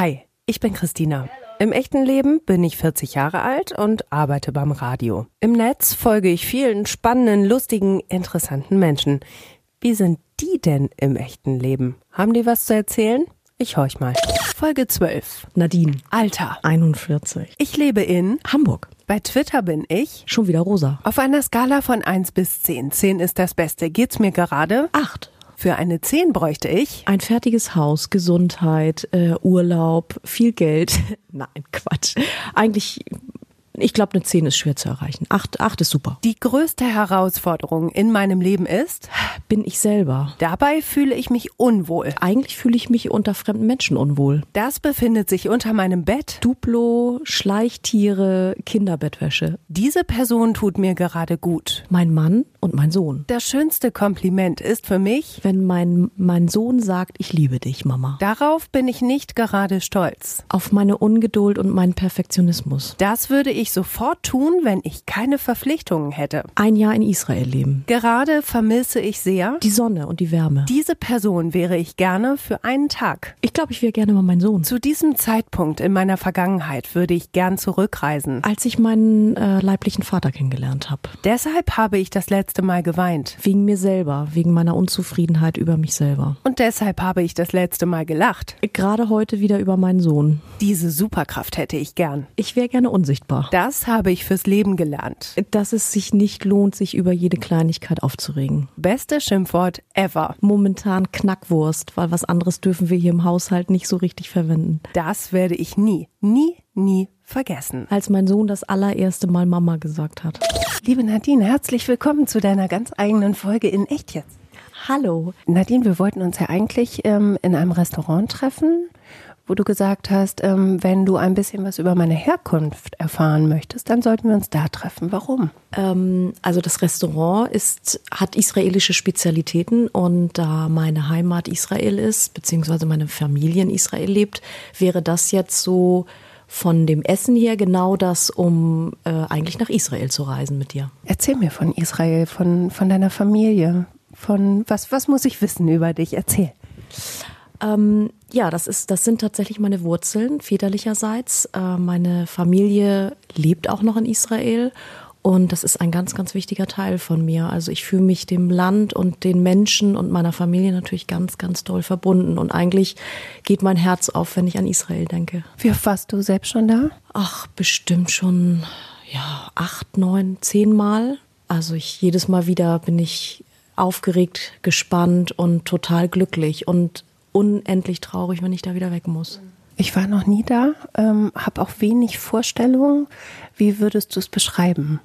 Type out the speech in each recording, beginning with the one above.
Hi, ich bin Christina. Im echten Leben bin ich 40 Jahre alt und arbeite beim Radio. Im Netz folge ich vielen spannenden, lustigen, interessanten Menschen. Wie sind die denn im echten Leben? Haben die was zu erzählen? Ich horch mal. Folge 12. Nadine. Alter. 41. Ich lebe in Hamburg. Bei Twitter bin ich Schon wieder rosa. auf einer Skala von 1 bis 10. 10 ist das Beste. Geht's mir gerade? Acht. Für eine 10 bräuchte ich Ein fertiges Haus, Gesundheit, äh, Urlaub, viel Geld. Nein, Quatsch. Eigentlich, ich glaube, eine 10 ist schwer zu erreichen. Acht, acht ist super. die größte Herausforderung in meinem Leben ist, Bin ich selber. dabei fühle ich mich unwohl. Eigentlich fühle ich mich unter fremden Menschen unwohl. Das befindet sich unter meinem Bett. Duplo, Schleichtiere, Kinderbettwäsche. Diese Person tut mir gerade gut. Mein Mann und mein Sohn. Das schönste Kompliment ist für mich, Wenn mein, mein Sohn sagt, ich liebe dich, Mama. darauf bin ich nicht gerade stolz. Auf meine Ungeduld und meinen Perfektionismus. Das würde ich sofort tun, wenn ich keine Verpflichtungen hätte. Ein Jahr in Israel leben. Gerade vermisse ich sehr, Die Sonne und die Wärme. diese Person wäre ich gerne für einen Tag. Ich glaube, ich wäre gerne mal mein Sohn. Zu diesem Zeitpunkt in meiner Vergangenheit würde ich gern zurückreisen. Als ich meinen äh, leiblichen Vater kennengelernt habe. Deshalb habe ich das letzte Mal geweint. Wegen mir selber, wegen meiner Unzufriedenheit über mich selber. Und deshalb habe ich das letzte Mal gelacht. Gerade heute wieder über meinen Sohn. Diese Superkraft hätte ich gern. Ich wäre gerne unsichtbar. Das habe ich fürs Leben gelernt. Dass es sich nicht lohnt, sich über jede Kleinigkeit aufzuregen. Beste Schimpfwort ever. Momentan Knackwurst, weil was anderes dürfen wir hier im Haushalt nicht so richtig verwenden. Das werde ich nie, nie, nie vergessen. Als mein Sohn das allererste Mal Mama gesagt hat. Liebe Nadine, herzlich willkommen zu deiner ganz eigenen Folge in Echt jetzt. Hallo. Nadine, wir wollten uns ja eigentlich ähm, in einem Restaurant treffen, wo du gesagt hast, ähm, wenn du ein bisschen was über meine Herkunft erfahren möchtest, dann sollten wir uns da treffen. Warum? Ähm, also das Restaurant ist, hat israelische Spezialitäten und da meine Heimat Israel ist, beziehungsweise meine Familie in Israel lebt, wäre das jetzt so von dem Essen her genau das, um äh, eigentlich nach Israel zu reisen mit dir. Erzähl mir von Israel, von, von deiner Familie, von was, was muss ich wissen über dich? Erzähl. Ähm, ja, das ist, das sind tatsächlich meine Wurzeln väterlicherseits. Äh, meine Familie lebt auch noch in Israel und das ist ein ganz, ganz wichtiger Teil von mir. Also ich fühle mich dem Land und den Menschen und meiner Familie natürlich ganz, ganz doll verbunden und eigentlich geht mein Herz auf, wenn ich an Israel denke. Wie oft warst du selbst schon da? Ach, bestimmt schon ja acht, neun, zehn Mal. Also ich jedes Mal wieder bin ich aufgeregt, gespannt und total glücklich und unendlich traurig, wenn ich da wieder weg muss. Ich war noch nie da, ähm, habe auch wenig Vorstellung. Wie würdest du es beschreiben?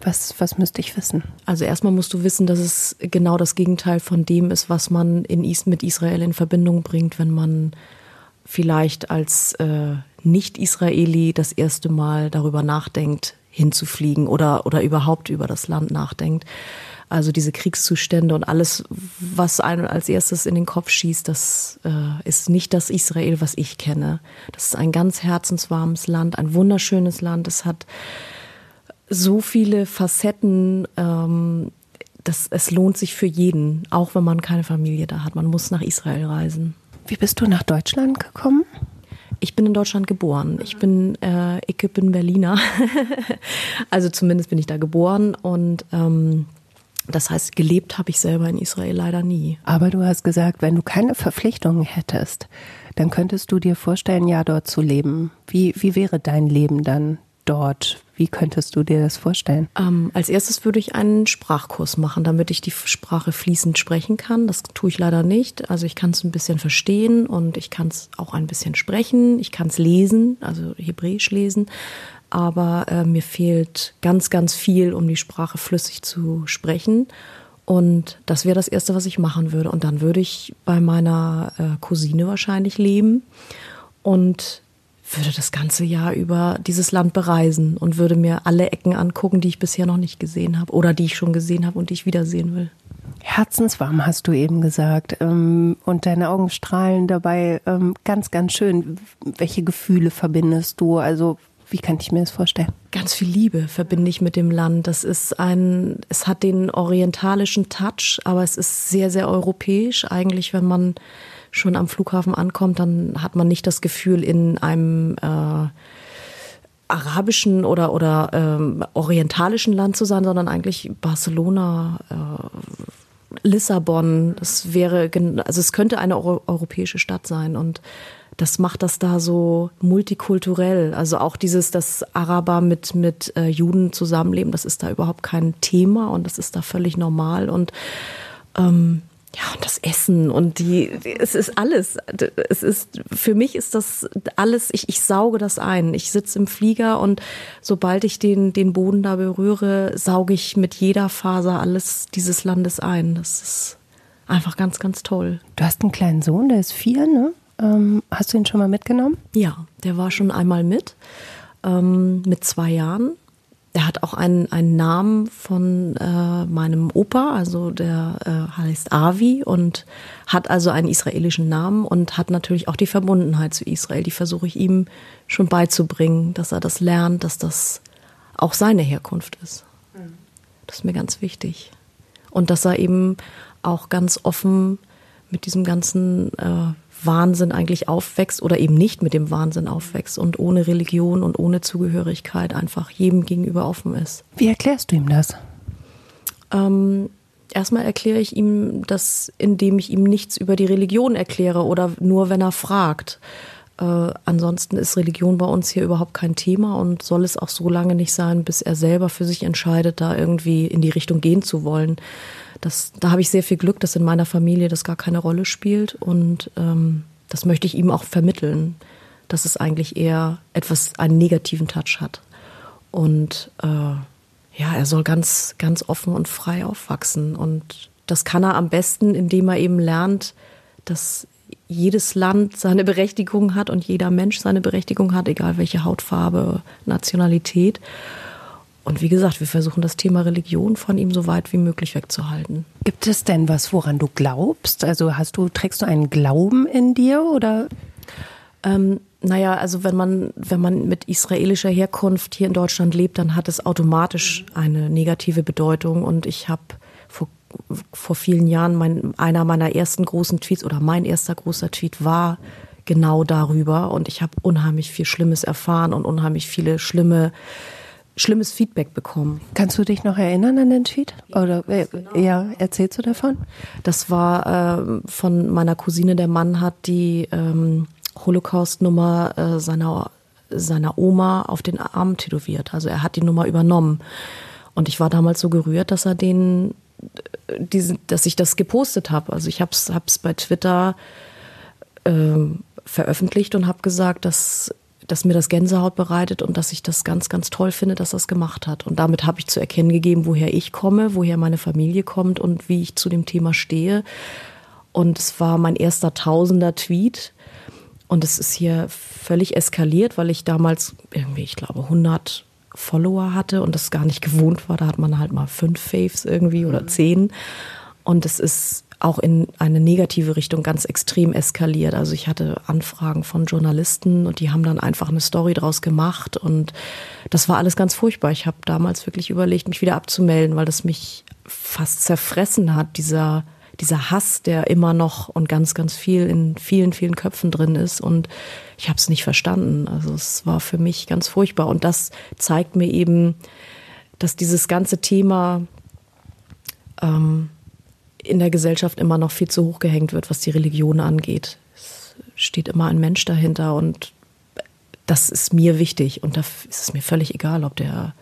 Was, was müsste ich wissen? Also erstmal musst du wissen, dass es genau das Gegenteil von dem ist, was man in Is mit Israel in Verbindung bringt, wenn man vielleicht als äh, Nicht-Israeli das erste Mal darüber nachdenkt, hinzufliegen oder, oder überhaupt über das Land nachdenkt. Also diese Kriegszustände und alles, was einem als erstes in den Kopf schießt, das äh, ist nicht das Israel, was ich kenne. Das ist ein ganz herzenswarmes Land, ein wunderschönes Land. Es hat so viele Facetten, ähm, dass es lohnt sich für jeden, auch wenn man keine Familie da hat. Man muss nach Israel reisen. Wie bist du nach Deutschland gekommen? Ich bin in Deutschland geboren. Ich bin, äh, ich bin Berliner. also zumindest bin ich da geboren und ähm, das heißt, gelebt habe ich selber in Israel leider nie. Aber du hast gesagt, wenn du keine Verpflichtungen hättest, dann könntest du dir vorstellen, ja, dort zu leben. Wie, wie wäre dein Leben dann dort? Wie könntest du dir das vorstellen? Ähm, als erstes würde ich einen Sprachkurs machen, damit ich die Sprache fließend sprechen kann. Das tue ich leider nicht. Also ich kann es ein bisschen verstehen und ich kann es auch ein bisschen sprechen. Ich kann es lesen, also Hebräisch lesen. Aber äh, mir fehlt ganz, ganz viel, um die Sprache flüssig zu sprechen. Und das wäre das Erste, was ich machen würde. Und dann würde ich bei meiner äh, Cousine wahrscheinlich leben und würde das ganze Jahr über dieses Land bereisen und würde mir alle Ecken angucken, die ich bisher noch nicht gesehen habe oder die ich schon gesehen habe und die ich wiedersehen will. Herzenswarm hast du eben gesagt. ähm, Und deine Augen strahlen dabei ähm, ganz, ganz schön. Welche Gefühle verbindest du? Also, wie kann ich mir das vorstellen? Ganz viel Liebe verbinde ich mit dem Land. Das ist ein, es hat den orientalischen Touch, aber es ist sehr, sehr europäisch. Eigentlich, wenn man schon am Flughafen ankommt, dann hat man nicht das Gefühl, in einem äh, arabischen oder, oder ähm, orientalischen Land zu sein, sondern eigentlich Barcelona, äh, Lissabon. Das wäre, also es könnte eine Euro europäische Stadt sein und das macht das da so multikulturell. Also auch dieses, dass Araber mit, mit äh, Juden zusammenleben, das ist da überhaupt kein Thema und das ist da völlig normal und ähm, ja, und das Essen und die, es ist alles. Es ist, für mich ist das alles, ich, ich sauge das ein. Ich sitze im Flieger und sobald ich den, den Boden da berühre, sauge ich mit jeder Faser alles dieses Landes ein. Das ist einfach ganz, ganz toll. Du hast einen kleinen Sohn, der ist vier, ne? Ähm, hast du ihn schon mal mitgenommen? Ja, der war schon einmal mit, ähm, mit zwei Jahren. Er hat auch einen, einen Namen von äh, meinem Opa, also der äh, heißt Avi und hat also einen israelischen Namen und hat natürlich auch die Verbundenheit zu Israel. Die versuche ich ihm schon beizubringen, dass er das lernt, dass das auch seine Herkunft ist. Das ist mir ganz wichtig. Und dass er eben auch ganz offen mit diesem ganzen äh, Wahnsinn eigentlich aufwächst oder eben nicht mit dem Wahnsinn aufwächst und ohne Religion und ohne Zugehörigkeit einfach jedem gegenüber offen ist. Wie erklärst du ihm das? Ähm, erstmal erkläre ich ihm das, indem ich ihm nichts über die Religion erkläre oder nur wenn er fragt. Äh, ansonsten ist Religion bei uns hier überhaupt kein Thema und soll es auch so lange nicht sein, bis er selber für sich entscheidet, da irgendwie in die Richtung gehen zu wollen. Das, da habe ich sehr viel Glück, dass in meiner Familie das gar keine Rolle spielt. Und ähm, das möchte ich ihm auch vermitteln, dass es eigentlich eher etwas, einen negativen Touch hat. Und äh, ja, er soll ganz, ganz offen und frei aufwachsen. Und das kann er am besten, indem er eben lernt, dass jedes Land seine Berechtigung hat und jeder Mensch seine Berechtigung hat, egal welche Hautfarbe, Nationalität. Und wie gesagt, wir versuchen das Thema Religion von ihm so weit wie möglich wegzuhalten. Gibt es denn was, woran du glaubst? Also hast du, trägst du einen Glauben in dir oder? Ähm, naja, also wenn man, wenn man mit israelischer Herkunft hier in Deutschland lebt, dann hat es automatisch eine negative Bedeutung. Und ich habe vor, vor vielen Jahren mein, einer meiner ersten großen Tweets oder mein erster großer Tweet war genau darüber. Und ich habe unheimlich viel Schlimmes erfahren und unheimlich viele schlimme schlimmes Feedback bekommen. Kannst du dich noch erinnern an den Tweet? Oder äh, genau. ja, erzählst du davon? Das war äh, von meiner Cousine, der Mann hat die ähm, Holocaust-Nummer äh, seiner, seiner Oma auf den Arm tätowiert. Also er hat die Nummer übernommen. Und ich war damals so gerührt, dass er den, äh, diesen, dass ich das gepostet habe. Also ich habe es bei Twitter äh, veröffentlicht und habe gesagt, dass dass mir das Gänsehaut bereitet und dass ich das ganz, ganz toll finde, dass er es gemacht hat. Und damit habe ich zu erkennen gegeben, woher ich komme, woher meine Familie kommt und wie ich zu dem Thema stehe. Und es war mein erster Tausender-Tweet. Und es ist hier völlig eskaliert, weil ich damals irgendwie, ich glaube, 100 Follower hatte und das gar nicht gewohnt war. Da hat man halt mal fünf Faves irgendwie oder zehn. Und es ist auch in eine negative Richtung ganz extrem eskaliert. Also ich hatte Anfragen von Journalisten und die haben dann einfach eine Story draus gemacht und das war alles ganz furchtbar. Ich habe damals wirklich überlegt, mich wieder abzumelden, weil das mich fast zerfressen hat, dieser dieser Hass, der immer noch und ganz, ganz viel in vielen, vielen Köpfen drin ist. Und ich habe es nicht verstanden. Also es war für mich ganz furchtbar. Und das zeigt mir eben, dass dieses ganze Thema ähm, in der Gesellschaft immer noch viel zu hoch gehängt wird, was die Religion angeht. Es steht immer ein Mensch dahinter und das ist mir wichtig und da ist es mir völlig egal, ob der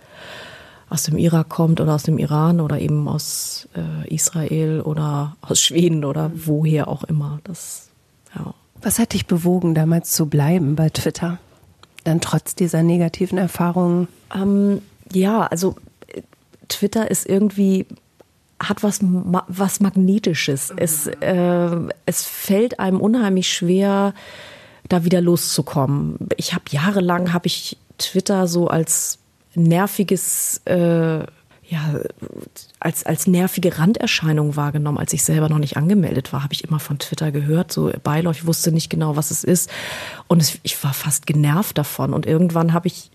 aus dem Irak kommt oder aus dem Iran oder eben aus äh, Israel oder aus Schweden oder woher auch immer. Das, ja. Was hat dich bewogen, damals zu bleiben bei Twitter? Dann trotz dieser negativen Erfahrungen? Ähm, ja, also äh, Twitter ist irgendwie hat was, was Magnetisches. Mhm. Es, äh, es fällt einem unheimlich schwer, da wieder loszukommen. Ich habe jahrelang habe ich Twitter so als nerviges äh, ja, als, als nervige Randerscheinung wahrgenommen. Als ich selber noch nicht angemeldet war, habe ich immer von Twitter gehört, so beiläufig, wusste nicht genau, was es ist. Und es, ich war fast genervt davon. Und irgendwann habe ich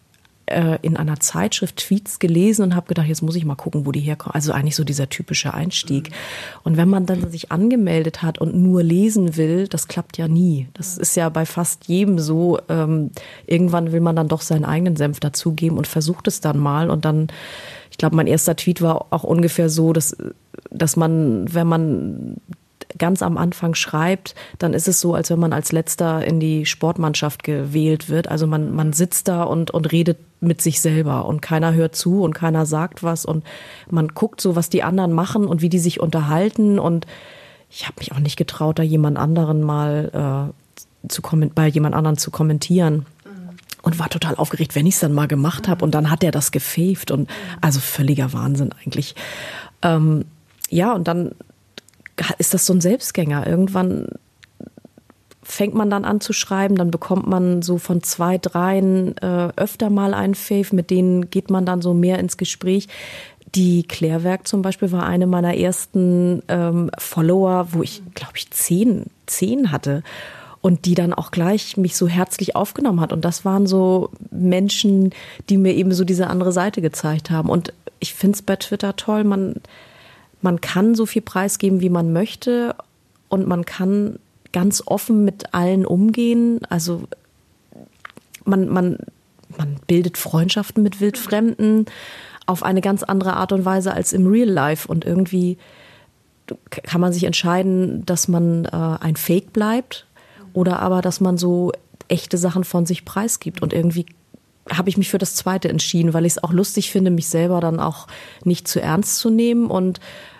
äh, in einer Zeitschrift Tweets gelesen und habe gedacht, jetzt muss ich mal gucken, wo die herkommen. Also eigentlich so dieser typische Einstieg. Und wenn man dann sich angemeldet hat und nur lesen will, das klappt ja nie. Das ist ja bei fast jedem so. Ähm, irgendwann will man dann doch seinen eigenen Senf dazugeben und versucht es dann mal. Und dann, ich glaube, mein erster Tweet war auch ungefähr so, dass, dass man, wenn man ganz am Anfang schreibt, dann ist es so, als wenn man als letzter in die Sportmannschaft gewählt wird. Also man, man sitzt da und, und redet mit sich selber und keiner hört zu und keiner sagt was und man guckt so, was die anderen machen und wie die sich unterhalten und ich habe mich auch nicht getraut, da jemand anderen mal äh, zu bei jemand anderen zu kommentieren und war total aufgeregt, wenn ich es dann mal gemacht habe und dann hat er das gefäft und also völliger Wahnsinn eigentlich. Ähm, ja, und dann ist das so ein Selbstgänger. Irgendwann fängt man dann an zu schreiben, dann bekommt man so von zwei, dreien äh, öfter mal einen Fave, mit denen geht man dann so mehr ins Gespräch. Die Klärwerk zum Beispiel war eine meiner ersten ähm, Follower, wo ich, glaube ich, zehn, zehn hatte und die dann auch gleich mich so herzlich aufgenommen hat. Und das waren so Menschen, die mir eben so diese andere Seite gezeigt haben. Und ich finde es bei Twitter toll, man, man kann so viel preisgeben, wie man möchte und man kann ganz offen mit allen umgehen. Also man, man, man bildet Freundschaften mit Wildfremden auf eine ganz andere Art und Weise als im Real Life. Und irgendwie kann man sich entscheiden, dass man äh, ein Fake bleibt oder aber, dass man so echte Sachen von sich preisgibt. Und irgendwie habe ich mich für das Zweite entschieden, weil ich es auch lustig finde, mich selber dann auch nicht zu ernst zu nehmen und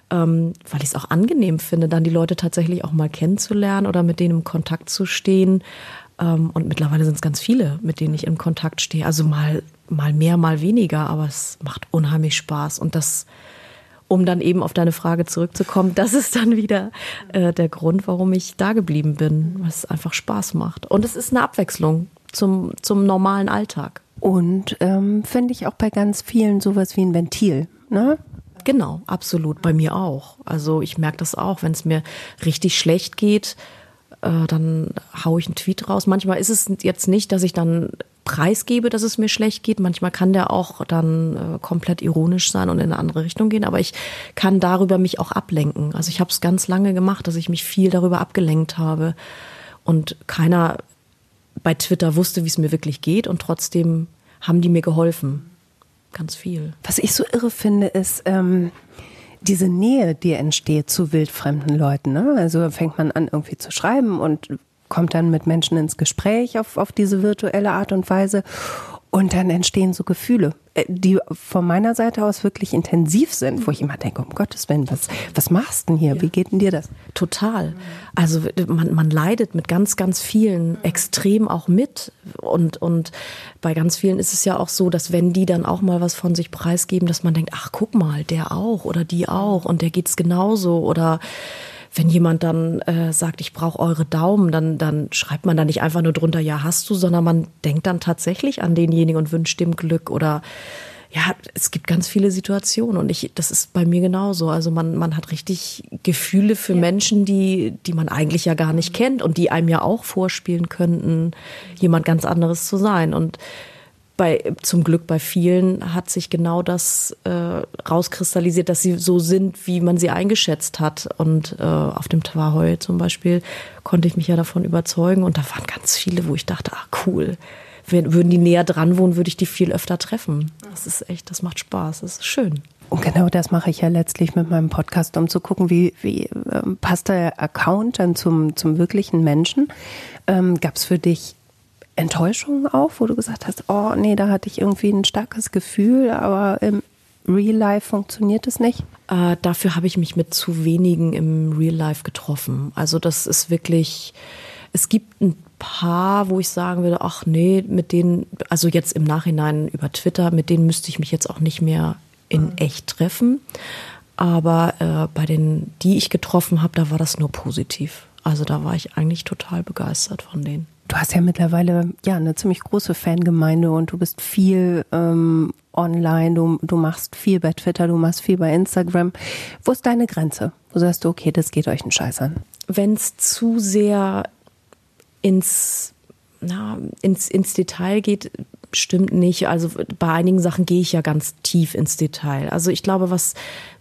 ähm, weil ich es auch angenehm finde, dann die Leute tatsächlich auch mal kennenzulernen oder mit denen im Kontakt zu stehen. Ähm, und mittlerweile sind es ganz viele, mit denen ich in Kontakt stehe. Also mal, mal mehr, mal weniger, aber es macht unheimlich Spaß. Und das, um dann eben auf deine Frage zurückzukommen, das ist dann wieder äh, der Grund, warum ich da geblieben bin, weil es einfach Spaß macht. Und es ist eine Abwechslung zum, zum normalen Alltag. Und ähm, finde ich auch bei ganz vielen sowas wie ein Ventil. Ne? Genau, absolut. Bei mir auch. Also ich merke das auch, wenn es mir richtig schlecht geht, äh, dann haue ich einen Tweet raus. Manchmal ist es jetzt nicht, dass ich dann preisgebe, dass es mir schlecht geht. Manchmal kann der auch dann äh, komplett ironisch sein und in eine andere Richtung gehen. Aber ich kann darüber mich auch ablenken. Also ich habe es ganz lange gemacht, dass ich mich viel darüber abgelenkt habe. Und keiner bei Twitter wusste, wie es mir wirklich geht. Und trotzdem haben die mir geholfen ganz viel. Was ich so irre finde, ist ähm, diese Nähe, die entsteht zu wildfremden Leuten. Ne? Also fängt man an, irgendwie zu schreiben und kommt dann mit Menschen ins Gespräch auf, auf diese virtuelle Art und Weise. Und dann entstehen so Gefühle, äh, die von meiner Seite aus wirklich intensiv sind, wo ich immer denke, um Gottes Willen, was, was machst du denn hier? Ja. Wie geht denn dir das? Total. Also man, man leidet mit ganz, ganz vielen extrem auch mit. Und, und bei ganz vielen ist es ja auch so, dass wenn die dann auch mal was von sich preisgeben, dass man denkt, ach guck mal, der auch oder die auch und der geht's genauso oder wenn jemand dann äh, sagt, ich brauche eure Daumen, dann, dann schreibt man da nicht einfach nur drunter, ja, hast du, sondern man denkt dann tatsächlich an denjenigen und wünscht dem Glück oder ja, es gibt ganz viele Situationen und ich, das ist bei mir genauso. Also man, man hat richtig Gefühle für ja. Menschen, die, die man eigentlich ja gar nicht kennt und die einem ja auch vorspielen könnten, jemand ganz anderes zu sein. Und bei, zum Glück bei vielen hat sich genau das äh, rauskristallisiert, dass sie so sind, wie man sie eingeschätzt hat. Und äh, auf dem Tawahoi zum Beispiel konnte ich mich ja davon überzeugen. Und da waren ganz viele, wo ich dachte, ah cool, wenn, würden die näher dran wohnen, würde ich die viel öfter treffen. Das ist echt, das macht Spaß, das ist schön. Und genau das mache ich ja letztlich mit meinem Podcast, um zu gucken, wie, wie äh, passt der Account dann zum, zum wirklichen Menschen. Ähm, Gab es für dich Enttäuschungen auf, wo du gesagt hast, oh nee, da hatte ich irgendwie ein starkes Gefühl, aber im Real Life funktioniert es nicht? Äh, dafür habe ich mich mit zu wenigen im Real Life getroffen. Also das ist wirklich, es gibt ein paar, wo ich sagen würde, ach nee, mit denen, also jetzt im Nachhinein über Twitter, mit denen müsste ich mich jetzt auch nicht mehr in mhm. echt treffen. Aber äh, bei den, die ich getroffen habe, da war das nur positiv. Also da war ich eigentlich total begeistert von denen. Du hast ja mittlerweile ja eine ziemlich große Fangemeinde und du bist viel ähm, online, du, du machst viel bei Twitter, du machst viel bei Instagram. Wo ist deine Grenze? Wo sagst du, okay, das geht euch einen Scheiß an? Wenn es zu sehr ins, na, ins, ins Detail geht, stimmt nicht. Also bei einigen Sachen gehe ich ja ganz tief ins Detail. Also ich glaube, was,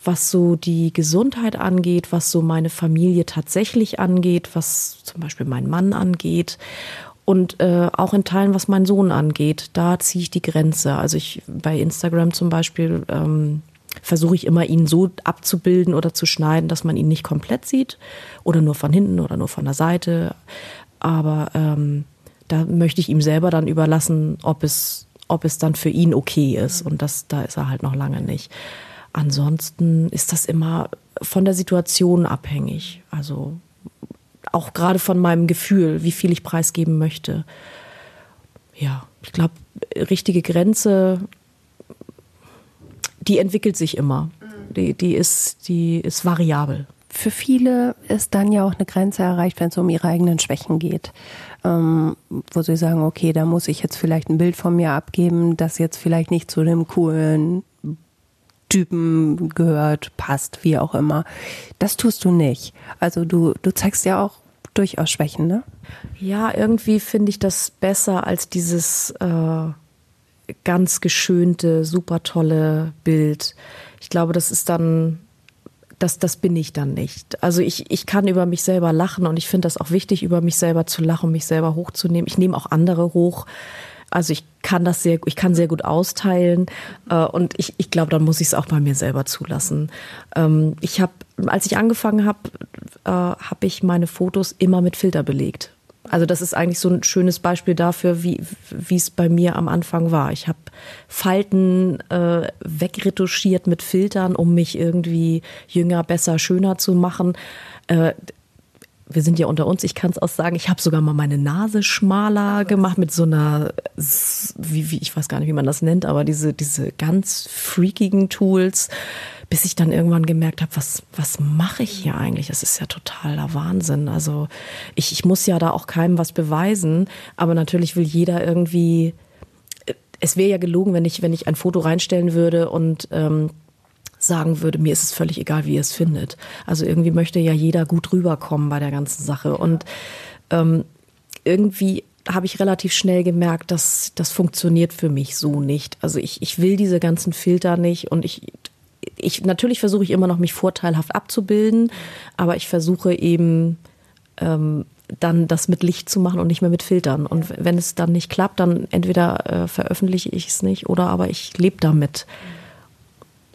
was so die Gesundheit angeht, was so meine Familie tatsächlich angeht, was zum Beispiel meinen Mann angeht und äh, auch in Teilen, was meinen Sohn angeht, da ziehe ich die Grenze. Also ich bei Instagram zum Beispiel ähm, versuche ich immer, ihn so abzubilden oder zu schneiden, dass man ihn nicht komplett sieht oder nur von hinten oder nur von der Seite. Aber ähm, da möchte ich ihm selber dann überlassen, ob es, ob es dann für ihn okay ist. Und das, da ist er halt noch lange nicht. Ansonsten ist das immer von der Situation abhängig. Also auch gerade von meinem Gefühl, wie viel ich preisgeben möchte. Ja, ich glaube, richtige Grenze, die entwickelt sich immer. Die, die, ist, die ist variabel. Für viele ist dann ja auch eine Grenze erreicht, wenn es um ihre eigenen Schwächen geht ähm, wo sie sagen, okay, da muss ich jetzt vielleicht ein Bild von mir abgeben, das jetzt vielleicht nicht zu dem coolen Typen gehört, passt, wie auch immer. Das tust du nicht. Also du, du zeigst ja auch durchaus Schwächen, ne? Ja, irgendwie finde ich das besser als dieses äh, ganz geschönte, super tolle Bild. Ich glaube, das ist dann das, das bin ich dann nicht. Also ich, ich kann über mich selber lachen und ich finde das auch wichtig, über mich selber zu lachen, mich selber hochzunehmen. Ich nehme auch andere hoch. Also ich kann das sehr, ich kann sehr gut austeilen äh, und ich, ich glaube, dann muss ich es auch bei mir selber zulassen. Ähm, ich habe, als ich angefangen habe, äh, habe ich meine Fotos immer mit Filter belegt. Also das ist eigentlich so ein schönes Beispiel dafür, wie es bei mir am Anfang war. Ich habe Falten äh, wegretuschiert mit Filtern, um mich irgendwie jünger, besser, schöner zu machen. Äh, wir sind ja unter uns, ich kann es auch sagen, ich habe sogar mal meine Nase schmaler gemacht mit so einer, wie, wie, ich weiß gar nicht, wie man das nennt, aber diese, diese ganz freakigen Tools bis ich dann irgendwann gemerkt habe, was, was mache ich hier eigentlich? Das ist ja totaler Wahnsinn. Also ich, ich muss ja da auch keinem was beweisen, aber natürlich will jeder irgendwie, es wäre ja gelogen, wenn ich, wenn ich ein Foto reinstellen würde und ähm, sagen würde, mir ist es völlig egal, wie ihr es findet. Also irgendwie möchte ja jeder gut rüberkommen bei der ganzen Sache. Und ähm, irgendwie habe ich relativ schnell gemerkt, dass das funktioniert für mich so nicht. Also ich, ich will diese ganzen Filter nicht und ich ich natürlich versuche ich immer noch mich vorteilhaft abzubilden, aber ich versuche eben ähm, dann das mit Licht zu machen und nicht mehr mit Filtern. Und wenn es dann nicht klappt, dann entweder äh, veröffentliche ich es nicht oder aber ich lebe damit.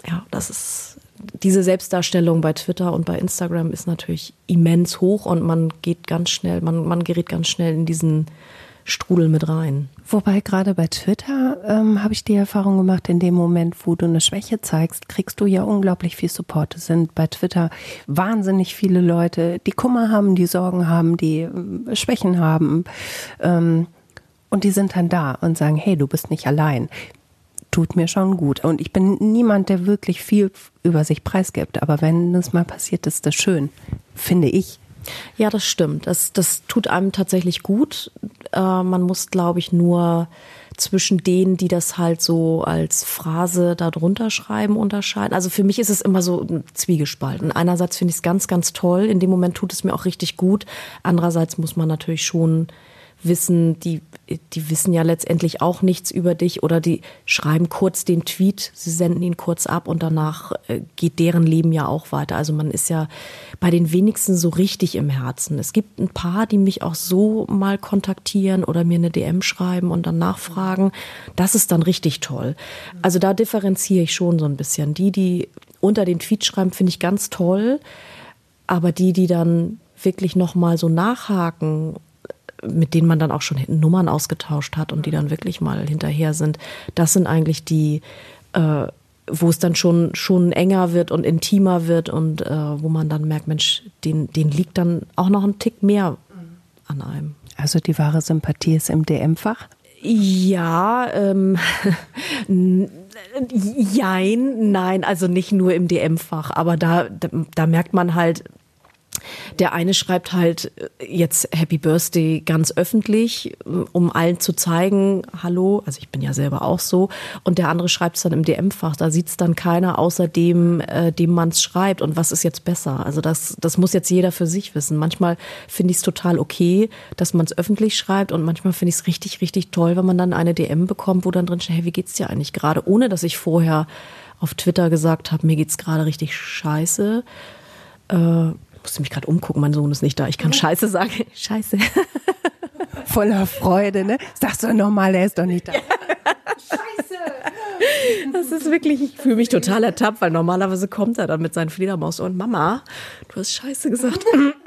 Ja, das ist diese Selbstdarstellung bei Twitter und bei Instagram ist natürlich immens hoch und man geht ganz schnell, man, man gerät ganz schnell in diesen Strudel mit rein. Wobei gerade bei Twitter ähm, habe ich die Erfahrung gemacht, in dem Moment, wo du eine Schwäche zeigst, kriegst du ja unglaublich viel Support. Es sind bei Twitter wahnsinnig viele Leute, die Kummer haben, die Sorgen haben, die äh, Schwächen haben. Ähm, und die sind dann da und sagen, hey, du bist nicht allein. Tut mir schon gut. Und ich bin niemand, der wirklich viel über sich preisgibt. Aber wenn das mal passiert, ist das schön, finde ich. Ja, das stimmt. Das, das tut einem tatsächlich gut. Äh, man muss, glaube ich, nur zwischen denen, die das halt so als Phrase da drunter schreiben, unterscheiden. Also für mich ist es immer so zwiegespalten. Einerseits finde ich es ganz, ganz toll. In dem Moment tut es mir auch richtig gut. Andererseits muss man natürlich schon wissen, die, die wissen ja letztendlich auch nichts über dich oder die schreiben kurz den Tweet, sie senden ihn kurz ab und danach äh, geht deren Leben ja auch weiter. Also man ist ja bei den wenigsten so richtig im Herzen. Es gibt ein paar, die mich auch so mal kontaktieren oder mir eine DM schreiben und dann nachfragen. Das ist dann richtig toll. Also da differenziere ich schon so ein bisschen. Die, die unter den Tweet schreiben, finde ich ganz toll. Aber die, die dann wirklich nochmal so nachhaken mit denen man dann auch schon Nummern ausgetauscht hat und die dann wirklich mal hinterher sind. Das sind eigentlich die, äh, wo es dann schon, schon enger wird und intimer wird und äh, wo man dann merkt, Mensch, den, den liegt dann auch noch ein Tick mehr an einem. Also die wahre Sympathie ist im DM-Fach? Ja, ähm, jein, nein, also nicht nur im DM-Fach, aber da, da, da merkt man halt, der eine schreibt halt äh, jetzt Happy Birthday ganz öffentlich, äh, um allen zu zeigen, hallo, also ich bin ja selber auch so. Und der andere schreibt es dann im DM-Fach. Da sieht es dann keiner außer dem, äh, dem man es schreibt. Und was ist jetzt besser? Also das, das muss jetzt jeder für sich wissen. Manchmal finde ich es total okay, dass man es öffentlich schreibt. Und manchmal finde ich es richtig, richtig toll, wenn man dann eine DM bekommt, wo dann drin steht, hey, wie geht's dir eigentlich gerade? Ohne dass ich vorher auf Twitter gesagt habe, mir geht's gerade richtig scheiße. Äh, musste mich gerade umgucken, mein Sohn ist nicht da. Ich kann Scheiße sagen. Scheiße. Voller Freude, ne? Sagst du nochmal, er ist doch nicht da. Scheiße. Das ist wirklich, ich fühle mich total ertappt, weil normalerweise kommt er dann mit seinen Fledermaus und Mama, du hast Scheiße gesagt.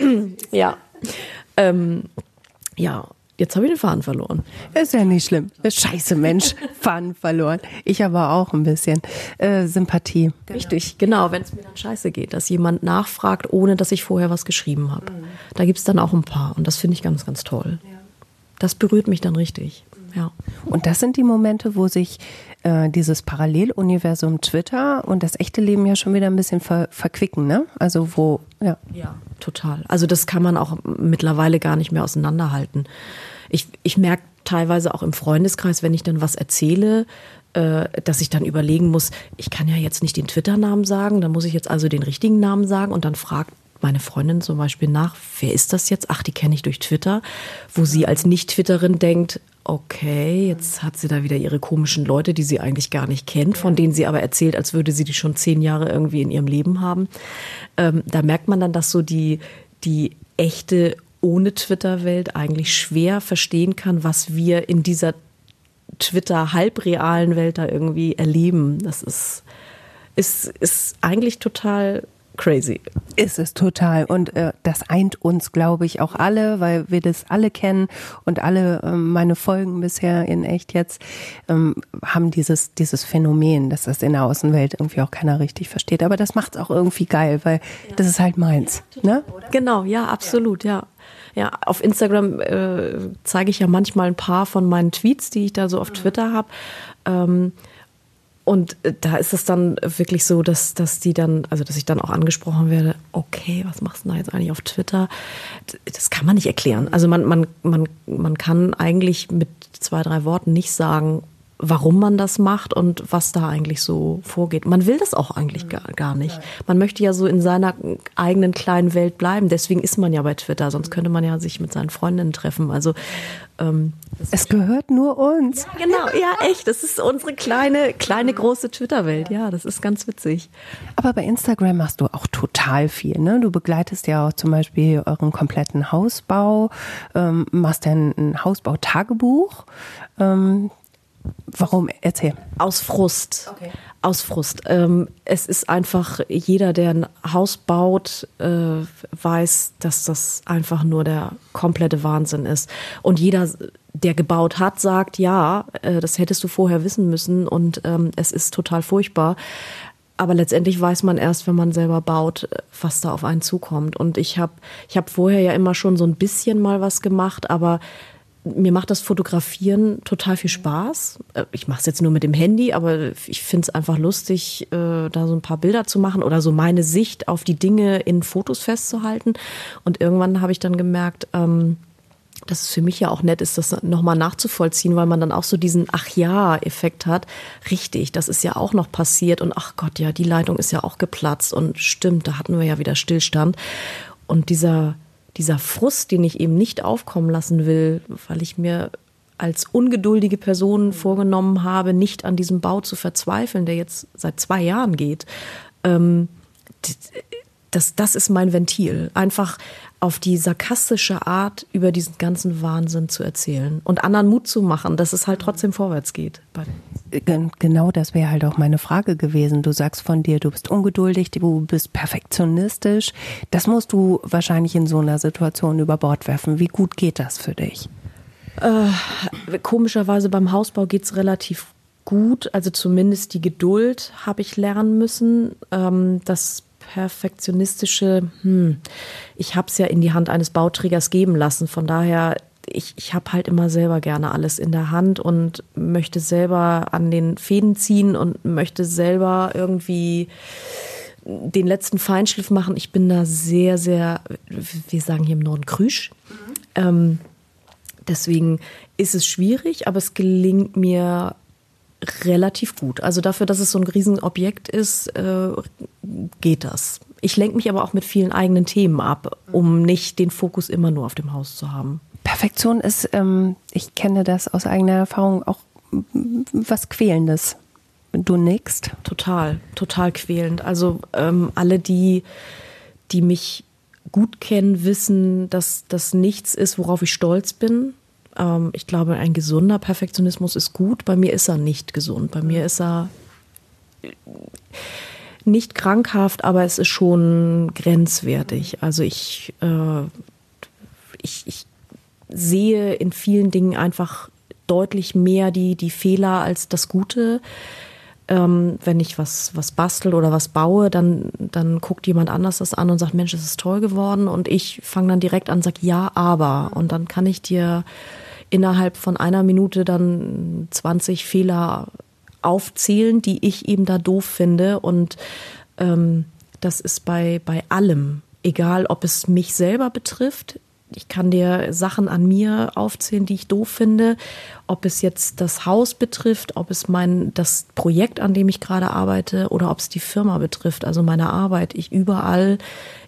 ja. Ähm, ja, Jetzt habe ich den Faden verloren. Ist ja nicht schlimm. Scheiße, Mensch. Faden verloren. Ich aber auch ein bisschen. Äh, Sympathie. Richtig, genau. Wenn es mir dann scheiße geht, dass jemand nachfragt, ohne dass ich vorher was geschrieben habe. Mhm. Da gibt es dann auch ein paar. Und das finde ich ganz, ganz toll. Ja. Das berührt mich dann richtig. Ja. Und das sind die Momente, wo sich äh, dieses Paralleluniversum Twitter und das echte Leben ja schon wieder ein bisschen ver verquicken, ne? Also wo, ja. Ja, total. Also das kann man auch mittlerweile gar nicht mehr auseinanderhalten. Ich, ich merke teilweise auch im Freundeskreis, wenn ich dann was erzähle, äh, dass ich dann überlegen muss, ich kann ja jetzt nicht den Twitter-Namen sagen, dann muss ich jetzt also den richtigen Namen sagen und dann fragt meine Freundin zum Beispiel nach, wer ist das jetzt? Ach, die kenne ich durch Twitter, wo sie als Nicht-Twitterin denkt, okay, jetzt hat sie da wieder ihre komischen Leute, die sie eigentlich gar nicht kennt, von denen sie aber erzählt, als würde sie die schon zehn Jahre irgendwie in ihrem Leben haben. Ähm, da merkt man dann, dass so die, die echte ohne Twitter-Welt eigentlich schwer verstehen kann, was wir in dieser Twitter-halbrealen Welt da irgendwie erleben. Das ist, ist, ist eigentlich total crazy. Ist es total. Und äh, das eint uns, glaube ich, auch alle, weil wir das alle kennen und alle äh, meine Folgen bisher in echt jetzt ähm, haben dieses, dieses Phänomen, dass das in der Außenwelt irgendwie auch keiner richtig versteht. Aber das macht es auch irgendwie geil, weil ja. das ist halt meins. Ja, ne? Genau, ja, absolut, ja. Ja, auf Instagram äh, zeige ich ja manchmal ein paar von meinen Tweets, die ich da so auf Twitter habe. Ähm, und äh, da ist es dann wirklich so, dass, dass die dann, also dass ich dann auch angesprochen werde, okay, was machst du da jetzt eigentlich auf Twitter? Das kann man nicht erklären. Also man, man, man, man kann eigentlich mit zwei, drei Worten nicht sagen, warum man das macht und was da eigentlich so vorgeht. Man will das auch eigentlich gar, gar nicht. Man möchte ja so in seiner eigenen kleinen Welt bleiben. Deswegen ist man ja bei Twitter. Sonst könnte man ja sich mit seinen Freundinnen treffen. Also ähm, es gehört nur uns. Ja, genau, ja, echt. Das ist unsere kleine, kleine große Twitter-Welt. Ja, das ist ganz witzig. Aber bei Instagram machst du auch total viel. Ne? Du begleitest ja auch zum Beispiel euren kompletten Hausbau, ähm, machst ein, ein Hausbautagebuch. Ähm, Warum? Erzähl. Aus Frust. Okay. Aus Frust. Ähm, es ist einfach, jeder, der ein Haus baut, äh, weiß, dass das einfach nur der komplette Wahnsinn ist. Und jeder, der gebaut hat, sagt, ja, äh, das hättest du vorher wissen müssen und ähm, es ist total furchtbar. Aber letztendlich weiß man erst, wenn man selber baut, was da auf einen zukommt. Und ich habe ich hab vorher ja immer schon so ein bisschen mal was gemacht, aber mir macht das Fotografieren total viel Spaß. Äh, ich mache es jetzt nur mit dem Handy, aber ich finde es einfach lustig, äh, da so ein paar Bilder zu machen oder so meine Sicht auf die Dinge in Fotos festzuhalten. Und irgendwann habe ich dann gemerkt, ähm, dass es für mich ja auch nett ist, das nochmal nachzuvollziehen, weil man dann auch so diesen Ach ja-Effekt hat. Richtig, das ist ja auch noch passiert und ach Gott, ja, die Leitung ist ja auch geplatzt und stimmt, da hatten wir ja wieder Stillstand. Und dieser dieser Frust, den ich eben nicht aufkommen lassen will, weil ich mir als ungeduldige Person vorgenommen habe, nicht an diesem Bau zu verzweifeln, der jetzt seit zwei Jahren geht. Ähm, das, das ist mein Ventil. Einfach auf die sarkastische Art über diesen ganzen Wahnsinn zu erzählen und anderen Mut zu machen, dass es halt trotzdem vorwärts geht. Genau das wäre halt auch meine Frage gewesen. Du sagst von dir, du bist ungeduldig, du bist perfektionistisch. Das musst du wahrscheinlich in so einer Situation über Bord werfen. Wie gut geht das für dich? Äh, komischerweise beim Hausbau geht es relativ gut. Also zumindest die Geduld habe ich lernen müssen. Ähm, das perfektionistische, hm, ich habe es ja in die Hand eines Bauträgers geben lassen. Von daher, ich, ich habe halt immer selber gerne alles in der Hand und möchte selber an den Fäden ziehen und möchte selber irgendwie den letzten Feinschliff machen. Ich bin da sehr, sehr, wir sagen hier im Norden Krüsch. Mhm. Ähm, deswegen ist es schwierig, aber es gelingt mir relativ gut. Also dafür, dass es so ein Riesenobjekt ist, äh, geht das. Ich lenke mich aber auch mit vielen eigenen Themen ab, um nicht den Fokus immer nur auf dem Haus zu haben. Perfektion ist, ähm, ich kenne das aus eigener Erfahrung, auch was Quälendes. Du nickst? Total, total quälend. Also ähm, alle, die, die mich gut kennen, wissen, dass das nichts ist, worauf ich stolz bin. Ähm, ich glaube, ein gesunder Perfektionismus ist gut. Bei mir ist er nicht gesund. Bei mir ist er nicht krankhaft, aber es ist schon grenzwertig. Also ich, äh, ich, ich sehe in vielen Dingen einfach deutlich mehr die, die Fehler als das Gute. Ähm, wenn ich was, was bastel oder was baue, dann, dann guckt jemand anders das an und sagt, Mensch, das ist toll geworden. Und ich fange dann direkt an und sage, ja, aber. Und dann kann ich dir innerhalb von einer Minute dann 20 Fehler aufzählen, die ich eben da doof finde. Und ähm, das ist bei, bei allem, egal ob es mich selber betrifft, ich kann dir Sachen an mir aufzählen, die ich doof finde, ob es jetzt das Haus betrifft, ob es mein das Projekt, an dem ich gerade arbeite, oder ob es die Firma betrifft, also meine Arbeit. Ich überall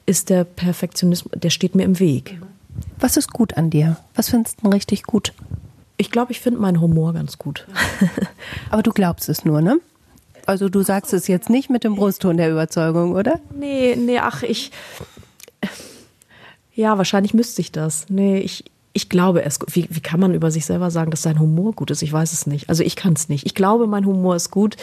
ist der Perfektionismus, der steht mir im Weg. Was ist gut an dir? Was findest du richtig gut? Ich glaube, ich finde meinen Humor ganz gut. Aber du glaubst es nur, ne? Also du sagst es jetzt nicht mit dem Brustton der Überzeugung, oder? Nee, nee, ach, ich ja, wahrscheinlich müsste ich das. Nee, ich, ich glaube es. Wie, wie kann man über sich selber sagen, dass sein Humor gut ist? Ich weiß es nicht. Also ich kann es nicht. Ich glaube, mein Humor ist gut.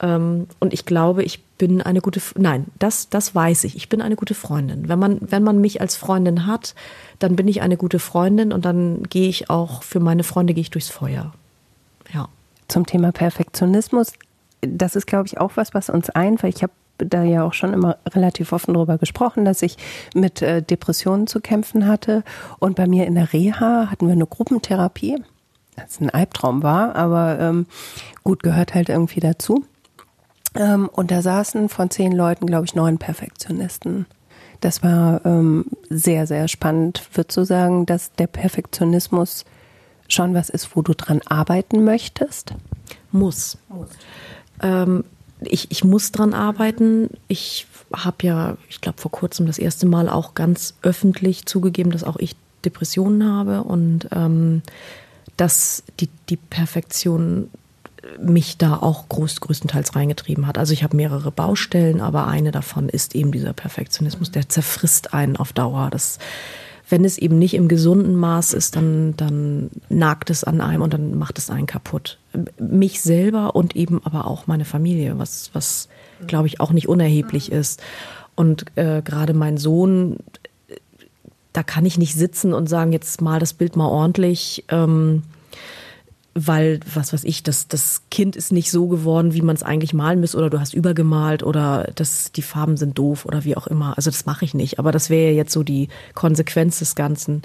Ähm, und ich glaube, ich bin eine gute, nein, das, das weiß ich. Ich bin eine gute Freundin. Wenn man, wenn man mich als Freundin hat, dann bin ich eine gute Freundin und dann gehe ich auch, für meine Freunde gehe ich durchs Feuer. Ja. Zum Thema Perfektionismus. Das ist, glaube ich, auch was, was uns ein, weil ich habe da ja auch schon immer relativ offen darüber gesprochen, dass ich mit äh, Depressionen zu kämpfen hatte. Und bei mir in der Reha hatten wir eine Gruppentherapie, das ein Albtraum war, aber ähm, gut gehört halt irgendwie dazu. Ähm, und da saßen von zehn Leuten, glaube ich, neun Perfektionisten. Das war ähm, sehr, sehr spannend. Würdest du sagen, dass der Perfektionismus schon was ist, wo du dran arbeiten möchtest? Muss. Muss. Ähm, ich, ich muss dran arbeiten. Ich habe ja, ich glaube, vor kurzem das erste Mal auch ganz öffentlich zugegeben, dass auch ich Depressionen habe und ähm, dass die, die Perfektion mich da auch groß, größtenteils reingetrieben hat. Also ich habe mehrere Baustellen, aber eine davon ist eben dieser Perfektionismus, der zerfrisst einen auf Dauer. Das wenn es eben nicht im gesunden Maß ist, dann, dann nagt es an einem und dann macht es einen kaputt. Mich selber und eben aber auch meine Familie, was, was glaube ich auch nicht unerheblich ist. Und äh, gerade mein Sohn, da kann ich nicht sitzen und sagen, jetzt mal das Bild mal ordentlich. Ähm, weil, was weiß ich, das, das Kind ist nicht so geworden, wie man es eigentlich malen müsste, oder du hast übergemalt oder das, die Farben sind doof oder wie auch immer. Also das mache ich nicht. Aber das wäre jetzt so die Konsequenz des Ganzen.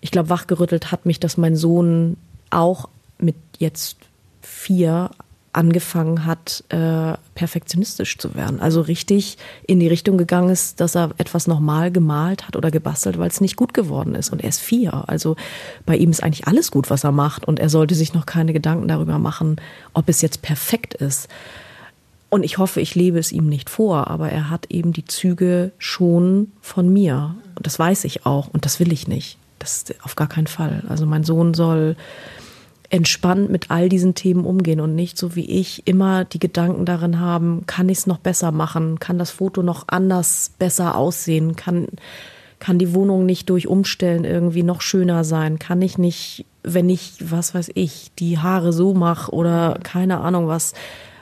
Ich glaube, wachgerüttelt hat mich, dass mein Sohn auch mit jetzt vier angefangen hat, äh, perfektionistisch zu werden. Also richtig in die Richtung gegangen ist, dass er etwas nochmal gemalt hat oder gebastelt, weil es nicht gut geworden ist. Und er ist vier. Also bei ihm ist eigentlich alles gut, was er macht. Und er sollte sich noch keine Gedanken darüber machen, ob es jetzt perfekt ist. Und ich hoffe, ich lebe es ihm nicht vor, aber er hat eben die Züge schon von mir. Und das weiß ich auch. Und das will ich nicht. Das auf gar keinen Fall. Also mein Sohn soll entspannt mit all diesen Themen umgehen und nicht so wie ich immer die Gedanken darin haben, kann ich es noch besser machen, kann das Foto noch anders besser aussehen, kann, kann die Wohnung nicht durch Umstellen irgendwie noch schöner sein, kann ich nicht, wenn ich, was weiß ich, die Haare so mache oder keine Ahnung was,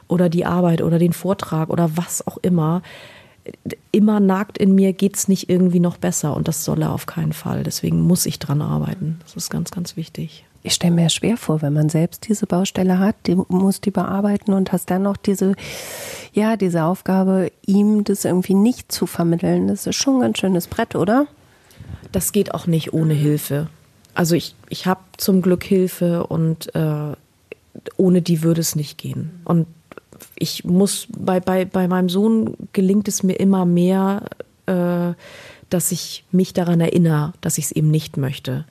oder die Arbeit oder den Vortrag oder was auch immer, immer nagt in mir, geht es nicht irgendwie noch besser und das soll er auf keinen Fall. Deswegen muss ich dran arbeiten. Das ist ganz, ganz wichtig ich stelle mir schwer vor, wenn man selbst diese Baustelle hat, die muss die bearbeiten und hast dann noch diese, ja, diese Aufgabe, ihm das irgendwie nicht zu vermitteln. Das ist schon ein ganz schönes Brett, oder? Das geht auch nicht ohne Hilfe. Also ich, ich habe zum Glück Hilfe und äh, ohne die würde es nicht gehen. Und ich muss, bei, bei, bei meinem Sohn gelingt es mir immer mehr, äh, dass ich mich daran erinnere, dass ich es eben nicht möchte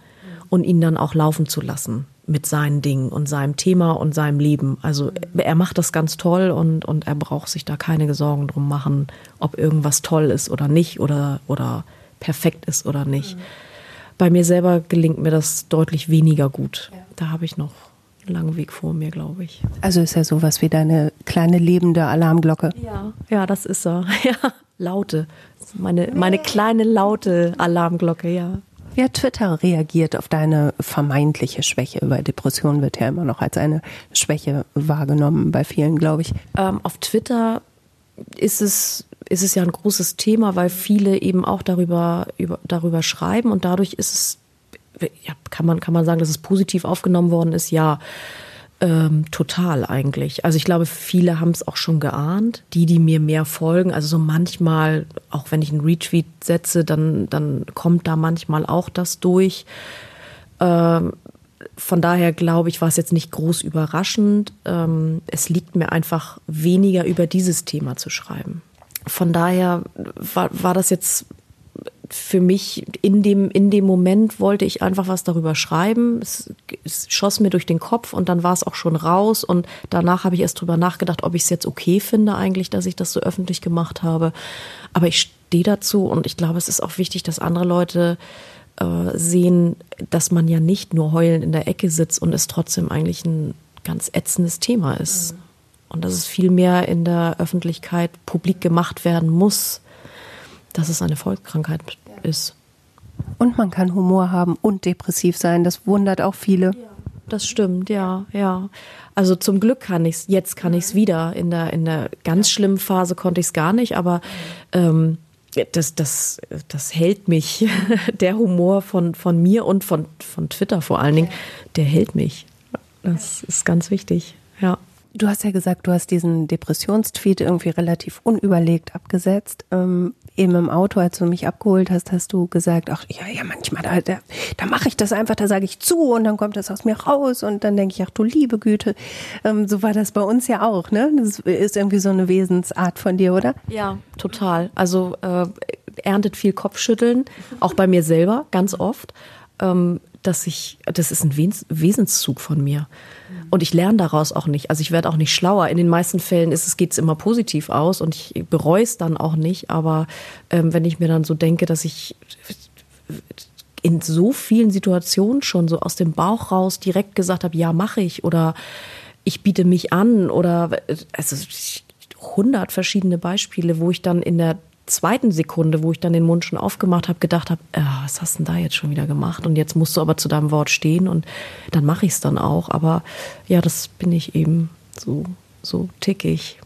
und ihn dann auch laufen zu lassen mit seinen Dingen und seinem Thema und seinem Leben. Also er macht das ganz toll und, und er braucht sich da keine Sorgen drum machen, ob irgendwas toll ist oder nicht oder, oder perfekt ist oder nicht. Mhm. Bei mir selber gelingt mir das deutlich weniger gut. Ja. Da habe ich noch einen langen Weg vor mir, glaube ich. Also ist er sowas wie deine kleine lebende Alarmglocke? Ja, ja, das ist er. Ja, laute. Meine, meine kleine laute Alarmglocke, ja. Hat Twitter reagiert auf deine vermeintliche Schwäche? Weil Depression wird ja immer noch als eine Schwäche wahrgenommen bei vielen, glaube ich. Ähm, auf Twitter ist es, ist es ja ein großes Thema, weil viele eben auch darüber, über, darüber schreiben und dadurch ist es, ja, kann man, kann man sagen, dass es positiv aufgenommen worden ist? Ja. Ähm, total eigentlich. Also ich glaube, viele haben es auch schon geahnt. Die, die mir mehr folgen, also so manchmal, auch wenn ich einen Retweet setze, dann, dann kommt da manchmal auch das durch. Ähm, von daher glaube ich, war es jetzt nicht groß überraschend. Ähm, es liegt mir einfach weniger über dieses Thema zu schreiben. Von daher war, war das jetzt für mich in dem, in dem Moment wollte ich einfach was darüber schreiben. Es, es schoss mir durch den Kopf und dann war es auch schon raus. Und danach habe ich erst drüber nachgedacht, ob ich es jetzt okay finde, eigentlich, dass ich das so öffentlich gemacht habe. Aber ich stehe dazu und ich glaube, es ist auch wichtig, dass andere Leute äh, sehen, dass man ja nicht nur heulend in der Ecke sitzt und es trotzdem eigentlich ein ganz ätzendes Thema ist. Mhm. Und dass es viel mehr in der Öffentlichkeit publik gemacht werden muss, dass es eine Volkskrankheit ist. Und man kann Humor haben und depressiv sein. Das wundert auch viele. Ja, das stimmt, ja, ja. Also zum Glück kann ich es, jetzt kann ich es wieder. In der, in der ganz schlimmen Phase konnte ich es gar nicht, aber ähm, das, das, das hält mich. der Humor von, von mir und von, von Twitter vor allen Dingen, der hält mich. Das ist ganz wichtig, ja. Du hast ja gesagt, du hast diesen Depressionstweet irgendwie relativ unüberlegt abgesetzt. Ähm, eben im Auto, als du mich abgeholt hast, hast du gesagt, ach ja, ja, manchmal, da, da, da mache ich das einfach, da sage ich zu und dann kommt das aus mir raus und dann denke ich, ach du liebe Güte. Ähm, so war das bei uns ja auch, ne? Das ist irgendwie so eine Wesensart von dir, oder? Ja, total. Also äh, erntet viel Kopfschütteln, auch bei mir selber, ganz oft. Ähm, dass ich, das ist ein Wesenszug von mir. Und ich lerne daraus auch nicht. Also ich werde auch nicht schlauer. In den meisten Fällen geht es immer positiv aus und ich bereue es dann auch nicht. Aber ähm, wenn ich mir dann so denke, dass ich in so vielen Situationen schon so aus dem Bauch raus direkt gesagt habe, ja, mache ich oder ich biete mich an oder also 100 verschiedene Beispiele, wo ich dann in der zweiten Sekunde, wo ich dann den Mund schon aufgemacht habe, gedacht habe, äh, was hast du denn da jetzt schon wieder gemacht? Und jetzt musst du aber zu deinem Wort stehen und dann mache ich es dann auch. Aber ja, das bin ich eben so, so tickig.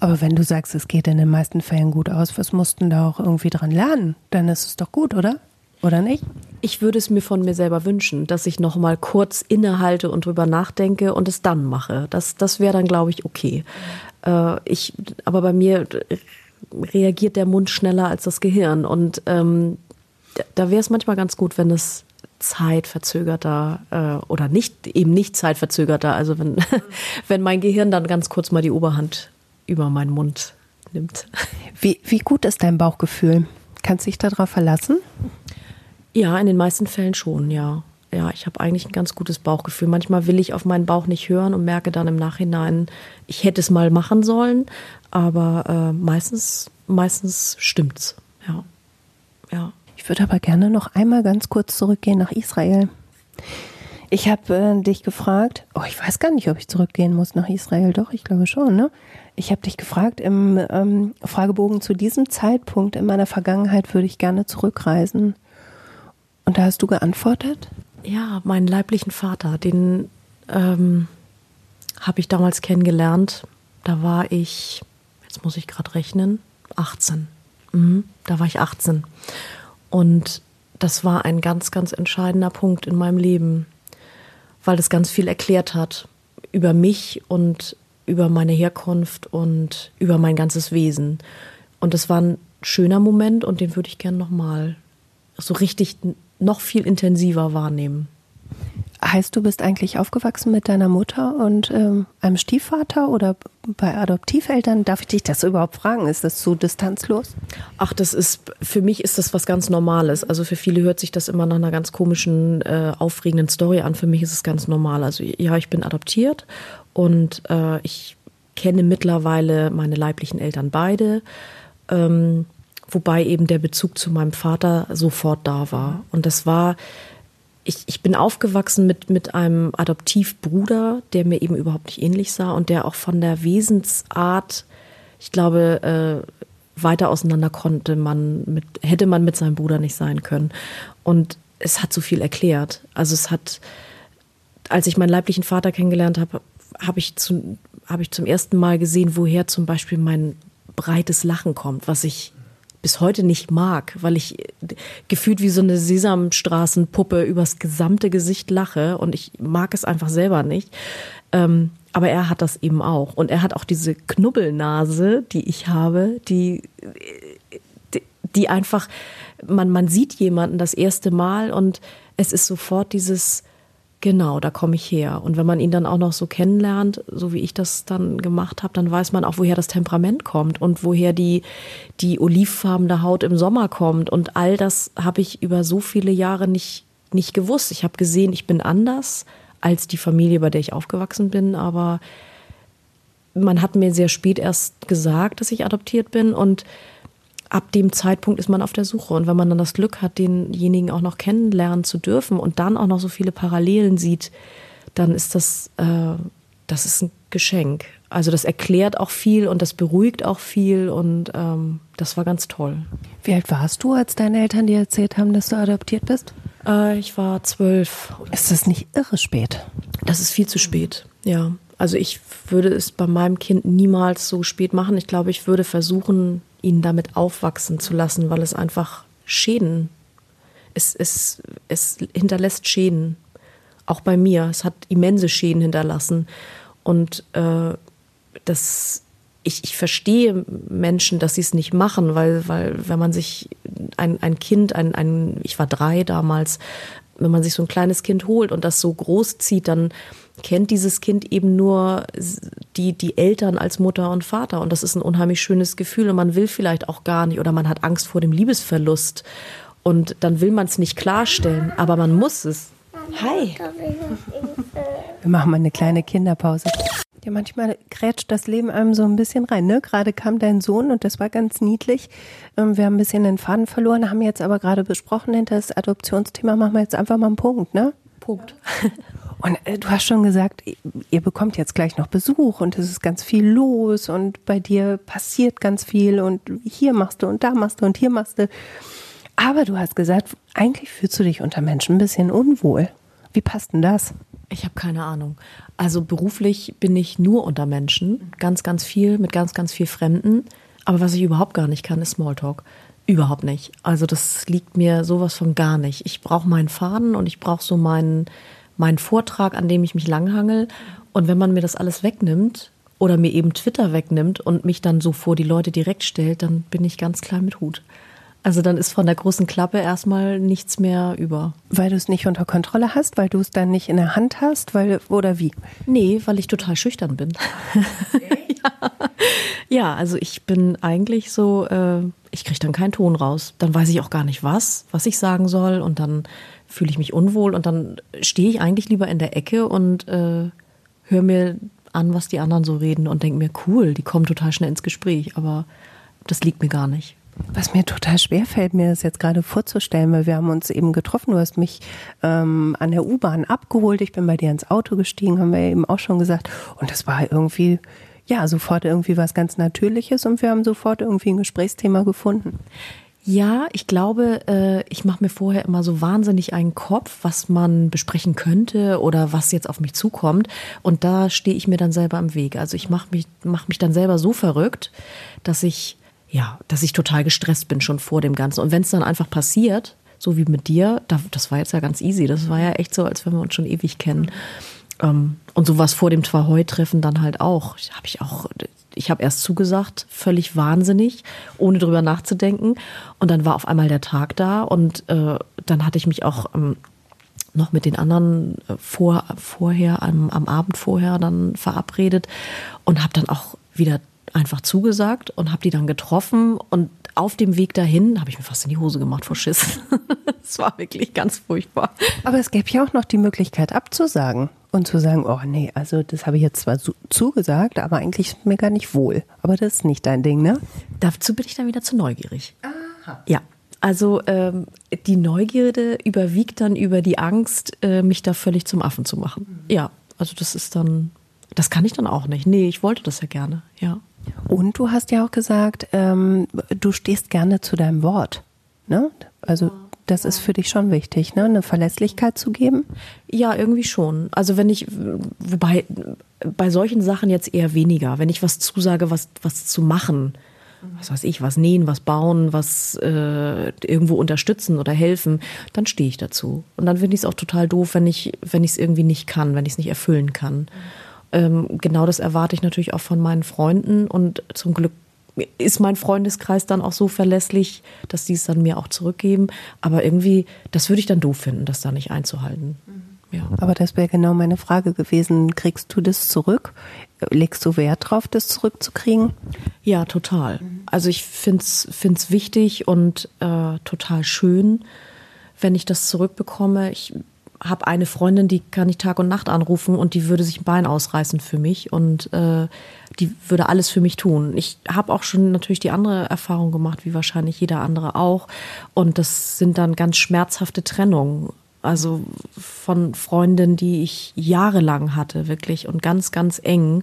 Aber wenn du sagst, es geht in den meisten Fällen gut aus, was mussten da auch irgendwie dran lernen? Dann ist es doch gut, oder? Oder nicht? Ich würde es mir von mir selber wünschen, dass ich noch mal kurz innehalte und drüber nachdenke und es dann mache. Das, das wäre dann, glaube ich, okay. Äh, ich, aber bei mir reagiert der Mund schneller als das Gehirn. Und ähm, da wäre es manchmal ganz gut, wenn es zeitverzögerter äh, oder nicht eben nicht zeitverzögerter, also wenn, wenn mein Gehirn dann ganz kurz mal die Oberhand über meinen Mund nimmt. Wie, wie gut ist dein Bauchgefühl? Kannst du dich darauf verlassen? Ja, in den meisten Fällen schon, ja. Ja, ich habe eigentlich ein ganz gutes Bauchgefühl. Manchmal will ich auf meinen Bauch nicht hören und merke dann im Nachhinein, ich hätte es mal machen sollen, aber äh, meistens, meistens stimmt's. Ja. ja. Ich würde aber gerne noch einmal ganz kurz zurückgehen nach Israel. Ich habe äh, dich gefragt, oh, ich weiß gar nicht, ob ich zurückgehen muss nach Israel. Doch, ich glaube schon, ne? Ich habe dich gefragt im ähm, Fragebogen zu diesem Zeitpunkt in meiner Vergangenheit würde ich gerne zurückreisen. Und da hast du geantwortet? Ja, meinen leiblichen Vater, den ähm, habe ich damals kennengelernt. Da war ich jetzt muss ich gerade rechnen, 18. Mhm, da war ich 18. Und das war ein ganz, ganz entscheidender Punkt in meinem Leben, weil es ganz viel erklärt hat über mich und über meine Herkunft und über mein ganzes Wesen. Und das war ein schöner Moment und den würde ich gerne nochmal so richtig noch viel intensiver wahrnehmen. Heißt, du bist eigentlich aufgewachsen mit deiner Mutter und ähm, einem Stiefvater oder bei Adoptiveltern? Darf ich dich das überhaupt fragen? Ist das so distanzlos? Ach, das ist, für mich ist das was ganz Normales. Also für viele hört sich das immer nach einer ganz komischen, äh, aufregenden Story an. Für mich ist es ganz normal. Also ja, ich bin adoptiert und äh, ich kenne mittlerweile meine leiblichen Eltern beide. Ähm, wobei eben der Bezug zu meinem Vater sofort da war. Und das war ich, ich bin aufgewachsen mit, mit einem Adoptivbruder, der mir eben überhaupt nicht ähnlich sah und der auch von der Wesensart, ich glaube, äh, weiter auseinander konnte man mit, hätte man mit seinem Bruder nicht sein können. Und es hat so viel erklärt. Also es hat, als ich meinen leiblichen Vater kennengelernt habe, habe ich, zu, hab ich zum ersten Mal gesehen, woher zum Beispiel mein breites Lachen kommt, was ich bis heute nicht mag, weil ich gefühlt wie so eine Sesamstraßenpuppe übers gesamte Gesicht lache und ich mag es einfach selber nicht. Ähm, aber er hat das eben auch. Und er hat auch diese Knubbelnase, die ich habe, die, die, die einfach, man, man sieht jemanden das erste Mal und es ist sofort dieses, Genau, da komme ich her. Und wenn man ihn dann auch noch so kennenlernt, so wie ich das dann gemacht habe, dann weiß man auch, woher das Temperament kommt und woher die, die olivfarbene Haut im Sommer kommt. Und all das habe ich über so viele Jahre nicht, nicht gewusst. Ich habe gesehen, ich bin anders als die Familie, bei der ich aufgewachsen bin, aber man hat mir sehr spät erst gesagt, dass ich adoptiert bin und ab dem Zeitpunkt ist man auf der Suche. Und wenn man dann das Glück hat, denjenigen auch noch kennenlernen zu dürfen und dann auch noch so viele Parallelen sieht, dann ist das, äh, das ist ein Geschenk. Also das erklärt auch viel und das beruhigt auch viel und ähm, das war ganz toll. Wie alt warst du, als deine Eltern dir erzählt haben, dass du adoptiert bist? Äh, ich war zwölf. Ist das nicht irre spät? Das ist viel zu spät, ja. Also ich würde es bei meinem Kind niemals so spät machen. Ich glaube, ich würde versuchen, ihn damit aufwachsen zu lassen, weil es einfach Schäden, es, es, es hinterlässt Schäden. Auch bei mir. Es hat immense Schäden hinterlassen. Und äh, das, ich, ich verstehe Menschen, dass sie es nicht machen, weil, weil wenn man sich ein, ein Kind, ein, ein, ich war drei damals, wenn man sich so ein kleines Kind holt und das so groß zieht, dann kennt dieses Kind eben nur die, die Eltern als Mutter und Vater. Und das ist ein unheimlich schönes Gefühl. Und man will vielleicht auch gar nicht oder man hat Angst vor dem Liebesverlust. Und dann will man es nicht klarstellen, aber man muss es. Hi. Wir machen mal eine kleine Kinderpause. Ja, manchmal grätscht das Leben einem so ein bisschen rein. Ne? Gerade kam dein Sohn und das war ganz niedlich. Ähm, wir haben ein bisschen den Faden verloren, haben jetzt aber gerade besprochen, hinter das Adoptionsthema machen wir jetzt einfach mal einen Punkt, ne? Punkt. Und äh, du hast schon gesagt, ihr bekommt jetzt gleich noch Besuch und es ist ganz viel los und bei dir passiert ganz viel und hier machst du und da machst du und hier machst du. Aber du hast gesagt, eigentlich fühlst du dich unter Menschen ein bisschen unwohl. Wie passt denn das? Ich habe keine Ahnung. Also beruflich bin ich nur unter Menschen, ganz, ganz viel, mit ganz, ganz viel Fremden. Aber was ich überhaupt gar nicht kann, ist Smalltalk. Überhaupt nicht. Also das liegt mir sowas von gar nicht. Ich brauche meinen Faden und ich brauche so meinen mein Vortrag, an dem ich mich langhangel. Und wenn man mir das alles wegnimmt oder mir eben Twitter wegnimmt und mich dann so vor die Leute direkt stellt, dann bin ich ganz klein mit Hut. Also dann ist von der großen Klappe erstmal nichts mehr über. Weil du es nicht unter Kontrolle hast, weil du es dann nicht in der Hand hast, weil oder wie? Nee, weil ich total schüchtern bin. ja. ja. also ich bin eigentlich so, äh, ich kriege dann keinen Ton raus. Dann weiß ich auch gar nicht was, was ich sagen soll und dann fühle ich mich unwohl und dann stehe ich eigentlich lieber in der Ecke und äh, höre mir an, was die anderen so reden und denke mir, cool, die kommen total schnell ins Gespräch, aber das liegt mir gar nicht. Was mir total schwer fällt, mir das jetzt gerade vorzustellen, weil wir haben uns eben getroffen, du hast mich ähm, an der U-Bahn abgeholt, ich bin bei dir ins Auto gestiegen, haben wir eben auch schon gesagt, und das war irgendwie, ja, sofort irgendwie was ganz Natürliches und wir haben sofort irgendwie ein Gesprächsthema gefunden. Ja, ich glaube, äh, ich mache mir vorher immer so wahnsinnig einen Kopf, was man besprechen könnte oder was jetzt auf mich zukommt. Und da stehe ich mir dann selber im Weg. Also ich mache mich, mach mich dann selber so verrückt, dass ich, ja, dass ich total gestresst bin schon vor dem Ganzen. Und wenn es dann einfach passiert, so wie mit dir, das war jetzt ja ganz easy. Das war ja echt so, als wenn wir uns schon ewig kennen. Ähm, und sowas vor dem Twahoi-Treffen dann halt auch. Habe ich auch ich habe erst zugesagt, völlig wahnsinnig, ohne drüber nachzudenken. Und dann war auf einmal der Tag da und äh, dann hatte ich mich auch ähm, noch mit den anderen äh, vor, vorher, am, am Abend vorher dann verabredet und habe dann auch wieder einfach zugesagt und habe die dann getroffen und auf dem Weg dahin habe ich mir fast in die Hose gemacht vor Schiss. Es war wirklich ganz furchtbar. Aber es gäbe ja auch noch die Möglichkeit abzusagen und zu sagen, oh nee, also das habe ich jetzt zwar zugesagt, aber eigentlich ist mir gar nicht wohl. Aber das ist nicht dein Ding, ne? Dazu bin ich dann wieder zu neugierig. Aha. Ja. Also ähm, die Neugierde überwiegt dann über die Angst, äh, mich da völlig zum Affen zu machen. Mhm. Ja, also das ist dann, das kann ich dann auch nicht. Nee, ich wollte das ja gerne, ja. Und du hast ja auch gesagt, ähm, du stehst gerne zu deinem Wort. Ne? Also das ist für dich schon wichtig, ne? eine Verlässlichkeit zu geben? Ja, irgendwie schon. Also wenn ich, wobei bei solchen Sachen jetzt eher weniger. Wenn ich was zusage, was, was zu machen, was weiß ich, was nähen, was bauen, was äh, irgendwo unterstützen oder helfen, dann stehe ich dazu. Und dann finde ich es auch total doof, wenn ich wenn ich es irgendwie nicht kann, wenn ich es nicht erfüllen kann. Mhm. Ähm, genau das erwarte ich natürlich auch von meinen Freunden und zum Glück ist mein Freundeskreis dann auch so verlässlich, dass die es dann mir auch zurückgeben. Aber irgendwie, das würde ich dann doof finden, das da nicht einzuhalten. Mhm. Ja. Aber das wäre genau meine Frage gewesen. Kriegst du das zurück? Legst du Wert drauf, das zurückzukriegen? Ja, total. Also ich finde es wichtig und äh, total schön, wenn ich das zurückbekomme. Ich habe eine Freundin, die kann ich Tag und Nacht anrufen und die würde sich ein Bein ausreißen für mich und äh, die würde alles für mich tun. Ich habe auch schon natürlich die andere Erfahrung gemacht, wie wahrscheinlich jeder andere auch. Und das sind dann ganz schmerzhafte Trennungen. Also von Freundinnen, die ich jahrelang hatte, wirklich und ganz, ganz eng.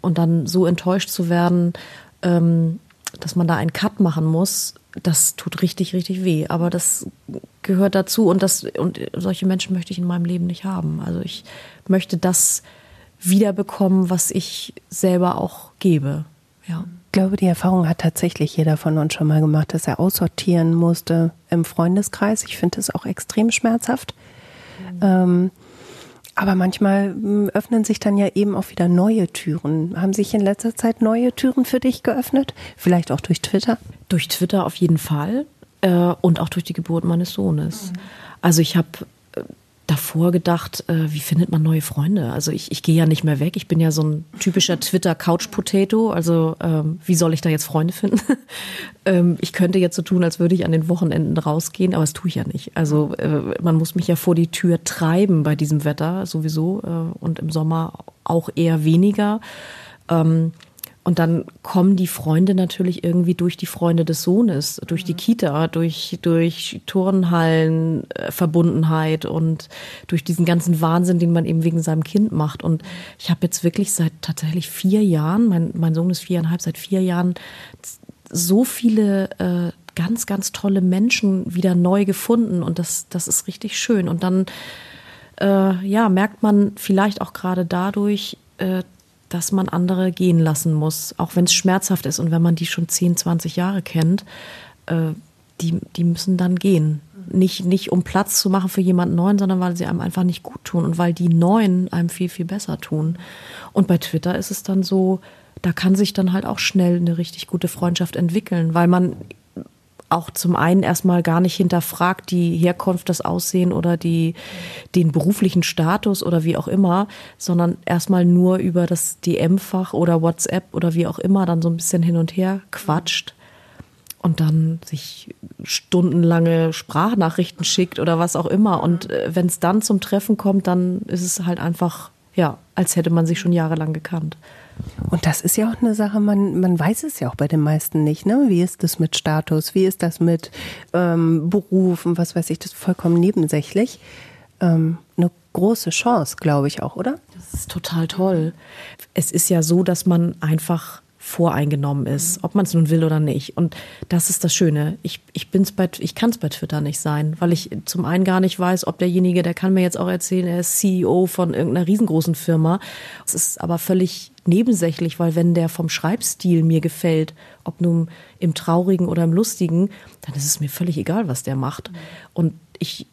Und dann so enttäuscht zu werden, ähm, dass man da einen Cut machen muss, das tut richtig, richtig weh. Aber das gehört dazu und das und solche Menschen möchte ich in meinem Leben nicht haben. Also ich möchte das wiederbekommen, was ich selber auch gebe. Ja. Ich glaube, die Erfahrung hat tatsächlich jeder von uns schon mal gemacht, dass er aussortieren musste im Freundeskreis. Ich finde es auch extrem schmerzhaft. Mhm. Ähm, aber manchmal hm, öffnen sich dann ja eben auch wieder neue Türen. Haben sich in letzter Zeit neue Türen für dich geöffnet? Vielleicht auch durch Twitter? Durch Twitter auf jeden Fall äh, und auch durch die Geburt meines Sohnes. Also ich habe davor gedacht, äh, wie findet man neue Freunde? Also ich, ich gehe ja nicht mehr weg. Ich bin ja so ein typischer Twitter-Couch-Potato. Also ähm, wie soll ich da jetzt Freunde finden? ähm, ich könnte jetzt so tun, als würde ich an den Wochenenden rausgehen, aber das tue ich ja nicht. Also äh, man muss mich ja vor die Tür treiben bei diesem Wetter sowieso äh, und im Sommer auch eher weniger. Ähm, und dann kommen die Freunde natürlich irgendwie durch die Freunde des Sohnes, durch die Kita, durch, durch Turnhallen, äh, und durch diesen ganzen Wahnsinn, den man eben wegen seinem Kind macht. Und ich habe jetzt wirklich seit tatsächlich vier Jahren, mein, mein Sohn ist viereinhalb, seit vier Jahren so viele äh, ganz, ganz tolle Menschen wieder neu gefunden. Und das, das ist richtig schön. Und dann äh, ja, merkt man vielleicht auch gerade dadurch, äh, dass man andere gehen lassen muss, auch wenn es schmerzhaft ist und wenn man die schon 10, 20 Jahre kennt, äh, die, die müssen dann gehen. Nicht, nicht um Platz zu machen für jemanden Neuen, sondern weil sie einem einfach nicht gut tun und weil die Neuen einem viel, viel besser tun. Und bei Twitter ist es dann so, da kann sich dann halt auch schnell eine richtig gute Freundschaft entwickeln, weil man auch zum einen erstmal gar nicht hinterfragt die Herkunft, das Aussehen oder die, den beruflichen Status oder wie auch immer, sondern erstmal nur über das DM-Fach oder WhatsApp oder wie auch immer dann so ein bisschen hin und her quatscht und dann sich stundenlange Sprachnachrichten schickt oder was auch immer. Und äh, wenn es dann zum Treffen kommt, dann ist es halt einfach, ja, als hätte man sich schon jahrelang gekannt. Und das ist ja auch eine Sache, man, man weiß es ja auch bei den meisten nicht, ne? Wie ist das mit Status? Wie ist das mit ähm, Beruf und was weiß ich, das ist vollkommen nebensächlich. Ähm, eine große Chance, glaube ich auch, oder? Das ist total toll. Es ist ja so, dass man einfach voreingenommen ist, ob man es nun will oder nicht. Und das ist das Schöne. Ich, ich ich kann es bei Twitter nicht sein, weil ich zum einen gar nicht weiß, ob derjenige, der kann mir jetzt auch erzählen, er ist CEO von irgendeiner riesengroßen Firma. Es ist aber völlig nebensächlich, weil wenn der vom Schreibstil mir gefällt, ob nun im Traurigen oder im Lustigen, dann ist es mir völlig egal, was der macht. Und ich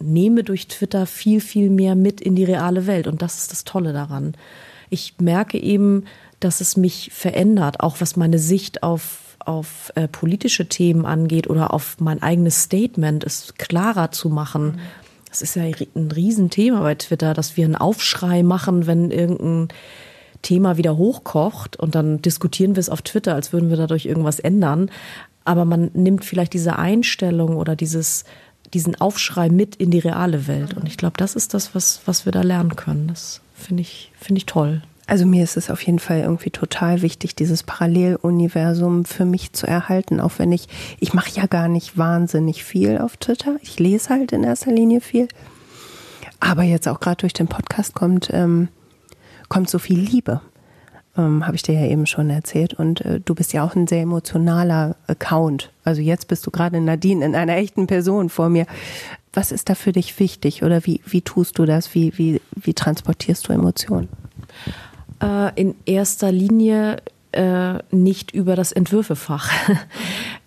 nehme durch Twitter viel, viel mehr mit in die reale Welt. Und das ist das Tolle daran. Ich merke eben, dass es mich verändert, auch was meine Sicht auf, auf äh, politische Themen angeht oder auf mein eigenes Statement, es klarer zu machen. Mhm. das ist ja ein Riesenthema bei Twitter, dass wir einen Aufschrei machen, wenn irgendein Thema wieder hochkocht und dann diskutieren wir es auf Twitter, als würden wir dadurch irgendwas ändern. Aber man nimmt vielleicht diese Einstellung oder dieses, diesen Aufschrei mit in die reale Welt. Und ich glaube, das ist das, was, was wir da lernen können. Das finde ich, finde ich toll. Also mir ist es auf jeden Fall irgendwie total wichtig, dieses Paralleluniversum für mich zu erhalten, auch wenn ich, ich mache ja gar nicht wahnsinnig viel auf Twitter. Ich lese halt in erster Linie viel. Aber jetzt auch gerade durch den Podcast kommt, ähm, kommt so viel Liebe. Ähm, Habe ich dir ja eben schon erzählt. Und äh, du bist ja auch ein sehr emotionaler Account. Also jetzt bist du gerade Nadine in einer echten Person vor mir. Was ist da für dich wichtig oder wie, wie tust du das? Wie, wie, wie transportierst du Emotionen? Äh, in erster Linie äh, nicht über das Entwürfefach.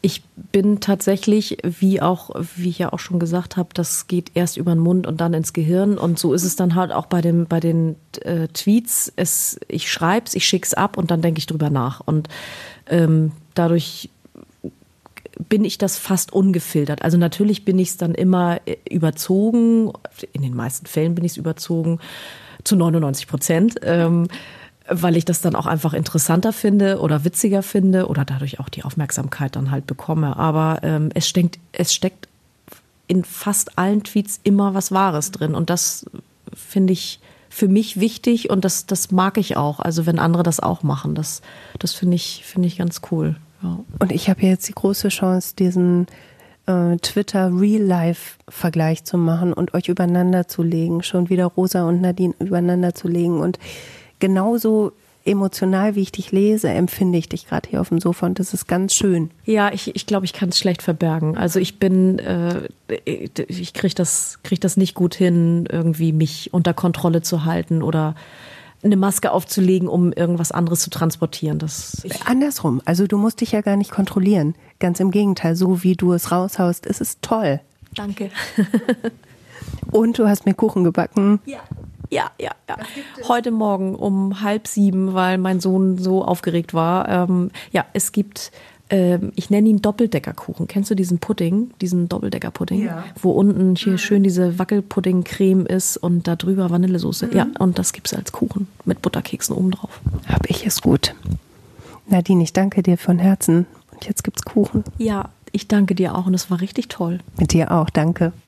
Ich bin tatsächlich, wie auch, wie ich ja auch schon gesagt habe, das geht erst über den Mund und dann ins Gehirn. Und so ist es dann halt auch bei dem, bei den äh, Tweets. Es, ich schreib's, ich schick's ab und dann denke ich drüber nach. Und ähm, dadurch bin ich das fast ungefiltert. Also natürlich bin ich es dann immer äh, überzogen. In den meisten Fällen bin ich es überzogen zu 99 Prozent. Ähm, weil ich das dann auch einfach interessanter finde oder witziger finde oder dadurch auch die Aufmerksamkeit dann halt bekomme. Aber ähm, es, steckt, es steckt in fast allen Tweets immer was Wahres drin und das finde ich für mich wichtig und das, das mag ich auch. Also wenn andere das auch machen, das, das finde ich, finde ich ganz cool. Ja. Und ich habe jetzt die große Chance, diesen äh, Twitter Real-Life-Vergleich zu machen und euch übereinander zu legen, schon wieder Rosa und Nadine übereinander zu legen und genauso emotional, wie ich dich lese, empfinde ich dich gerade hier auf dem Sofa und das ist ganz schön. Ja, ich, ich glaube, ich kann es schlecht verbergen. Also ich bin, äh, ich kriege das, krieg das nicht gut hin, irgendwie mich unter Kontrolle zu halten oder eine Maske aufzulegen, um irgendwas anderes zu transportieren. Das Andersrum, also du musst dich ja gar nicht kontrollieren. Ganz im Gegenteil, so wie du es raushaust, ist es toll. Danke. und du hast mir Kuchen gebacken. Ja. Ja, ja, ja. Heute Morgen um halb sieben, weil mein Sohn so aufgeregt war. Ähm, ja, es gibt, ähm, ich nenne ihn Doppeldeckerkuchen. Kennst du diesen Pudding, diesen Doppeldeckerpudding? Ja. Wo unten hier mhm. schön diese Wackelpudding-Creme ist und da drüber Vanillesoße. Mhm. Ja, und das gibt es als Kuchen mit Butterkeksen obendrauf. Hab ich es gut. Nadine, ich danke dir von Herzen. Und jetzt gibt's Kuchen. Ja, ich danke dir auch und es war richtig toll. Mit dir auch, danke.